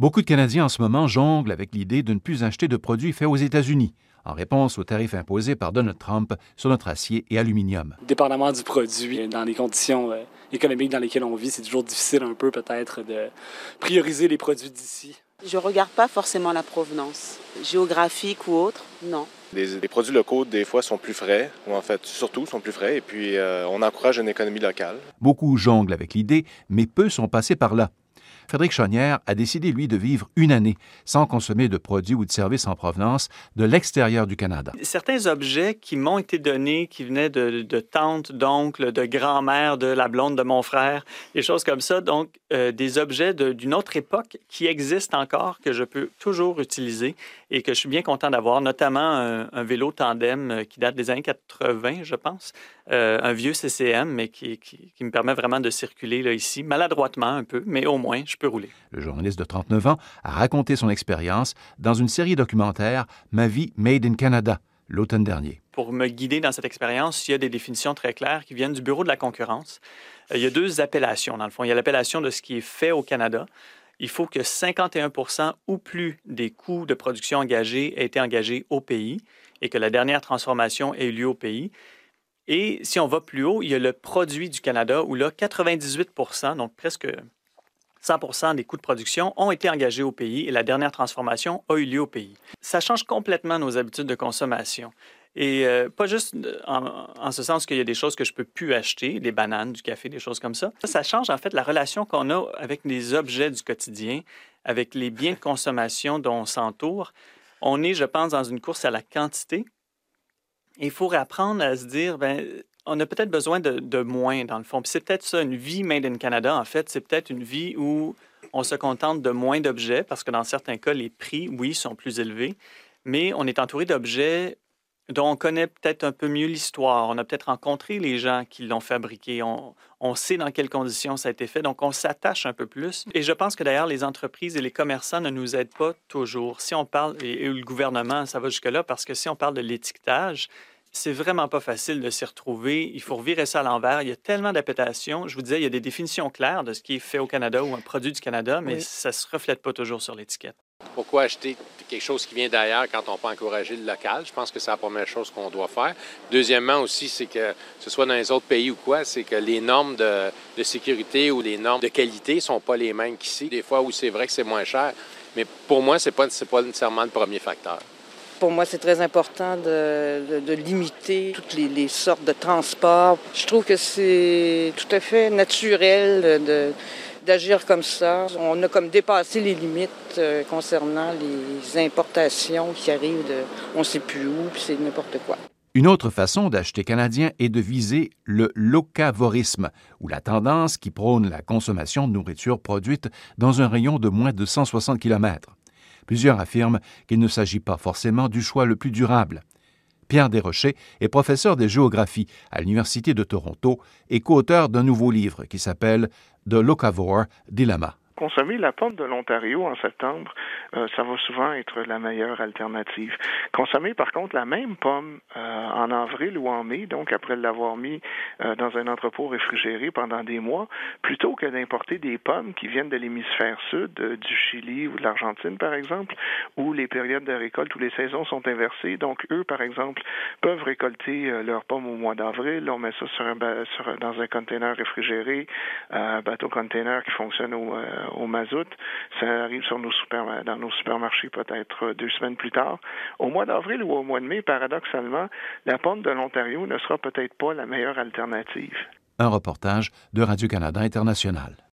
Beaucoup de Canadiens en ce moment jonglent avec l'idée de ne plus acheter de produits faits aux États-Unis en réponse aux tarifs imposés par Donald Trump sur notre acier et aluminium. Dépendamment du produit, dans les conditions euh, économiques dans lesquelles on vit, c'est toujours difficile un peu peut-être de prioriser les produits d'ici. Je ne regarde pas forcément la provenance, géographique ou autre, non. Les, produits locaux, des fois, sont plus frais, ou en fait, surtout, sont plus frais, et puis euh, on encourage une économie locale. Beaucoup jonglent avec l'idée, mais peu sont passés par là. Frédéric Chaunière a décidé, lui, de vivre une année sans consommer de produits ou de services en provenance de l'extérieur du Canada. Certains objets qui m'ont été donnés, qui venaient de, de tante, d'oncle, de grand-mère, de la blonde de mon frère, des choses comme ça, donc euh, des objets d'une autre époque qui existent encore, que je peux toujours utiliser et que je suis bien content d'avoir, notamment un, vélo tandem euh, qui date des années 80, je pense, euh, un vieux CCM, mais qui, qui, me permet vraiment de circuler là, ici, maladroitement un peu, mais au moins, je peux rouler. Le journaliste de 39 ans a raconté son expérience dans une série documentaire Ma vie Made in Canada l'automne dernier. Pour me guider dans cette expérience, il y a des définitions très claires qui viennent du Bureau de la concurrence. Euh, il y a deux appellations, dans le fond. Il y a l'appellation de ce qui est fait au Canada. Il faut que 51 ou plus des coûts de production engagés aient été engagés au pays et que la dernière transformation ait eu lieu au pays. Et si on va plus haut, il y a le produit du Canada où là, 98% donc presque 100 des coûts de production ont été engagés au pays et la dernière transformation a eu lieu au pays. Ça change complètement nos habitudes de consommation. Et euh, pas juste en, ce sens qu'il y a des choses que je peux plus acheter, des bananes, du café, des choses comme ça. Ça, change en fait la relation qu'on a avec les objets du quotidien, avec les biens de consommation dont on s'entoure. On est, je pense, dans une course à la quantité. il faut apprendre à se dire, ben, on a peut-être besoin de, moins, dans le fond. c'est peut-être ça, une vie made in Canada, en fait, c'est peut-être une vie où on se contente de moins d'objets, parce que dans certains cas, les prix, oui, sont plus élevés, mais on est entouré d'objets dont on connaît peut-être un peu mieux l'histoire. On a peut-être rencontré les gens qui l'ont fabriqué. On, sait dans quelles conditions ça a été fait. Donc, on s'attache un peu plus. Et je pense que d'ailleurs, les entreprises et les commerçants ne nous aident pas toujours. Si on parle, et, le gouvernement, ça va jusque-là, parce que si on parle de l'étiquetage, c'est vraiment pas facile de s'y retrouver. Il faut revirer ça à l'envers. Il y a tellement d'appétations. Je vous disais, il y a des définitions claires de ce qui est fait au Canada ou un produit du Canada, mais ça se reflète pas toujours sur l'étiquette. Pourquoi acheter quelque chose qui vient d'ailleurs quand on peut encourager le local? Je pense que c'est la première chose qu'on doit faire. Deuxièmement aussi, c'est que, ce soit dans les autres pays ou quoi, c'est que les normes de, sécurité ou les normes de qualité ne sont pas les mêmes qu'ici. Des fois où c'est vrai que c'est moins cher, mais pour moi, ce n'est pas, pas nécessairement le premier facteur. Pour moi, c'est très important de, limiter toutes les, sortes de transports. Je trouve que c'est tout à fait naturel d'agir comme ça. On a comme dépassé les limites euh, concernant les importations qui arrivent de on ne sait plus où, puis c'est n'importe quoi. Une autre façon d'acheter canadien est de viser le locavorisme, ou la tendance qui prône la consommation de nourriture produite dans un rayon de moins de 160 km. Plusieurs affirment qu'il ne s'agit pas forcément du choix le plus durable. Pierre Desrochers est professeur de géographie à l'Université de Toronto et co-auteur d'un nouveau livre qui s'appelle The Locavore Dilemma consommer la pomme de l'Ontario en septembre, euh, ça va souvent être la meilleure alternative. Consommer par contre la même pomme euh, en avril ou en mai, donc après l'avoir mis euh, dans un entrepôt réfrigéré pendant des mois, plutôt que d'importer des pommes qui viennent de l'hémisphère sud, du Chili ou de l'Argentine par exemple, où les périodes de récolte ou les saisons sont inversées. Donc eux, par exemple, peuvent récolter leurs pommes au mois d'avril. On met ça sur un, sur, dans un container réfrigéré, bateau container qui fonctionne au, au mazout. Ça arrive dans nos supermarchés peut-être deux semaines plus tard. Au mois d'avril ou au mois de mai, paradoxalement, la pomme de l'Ontario ne sera peut-être pas la meilleure alternative. Un reportage de Radio-Canada International.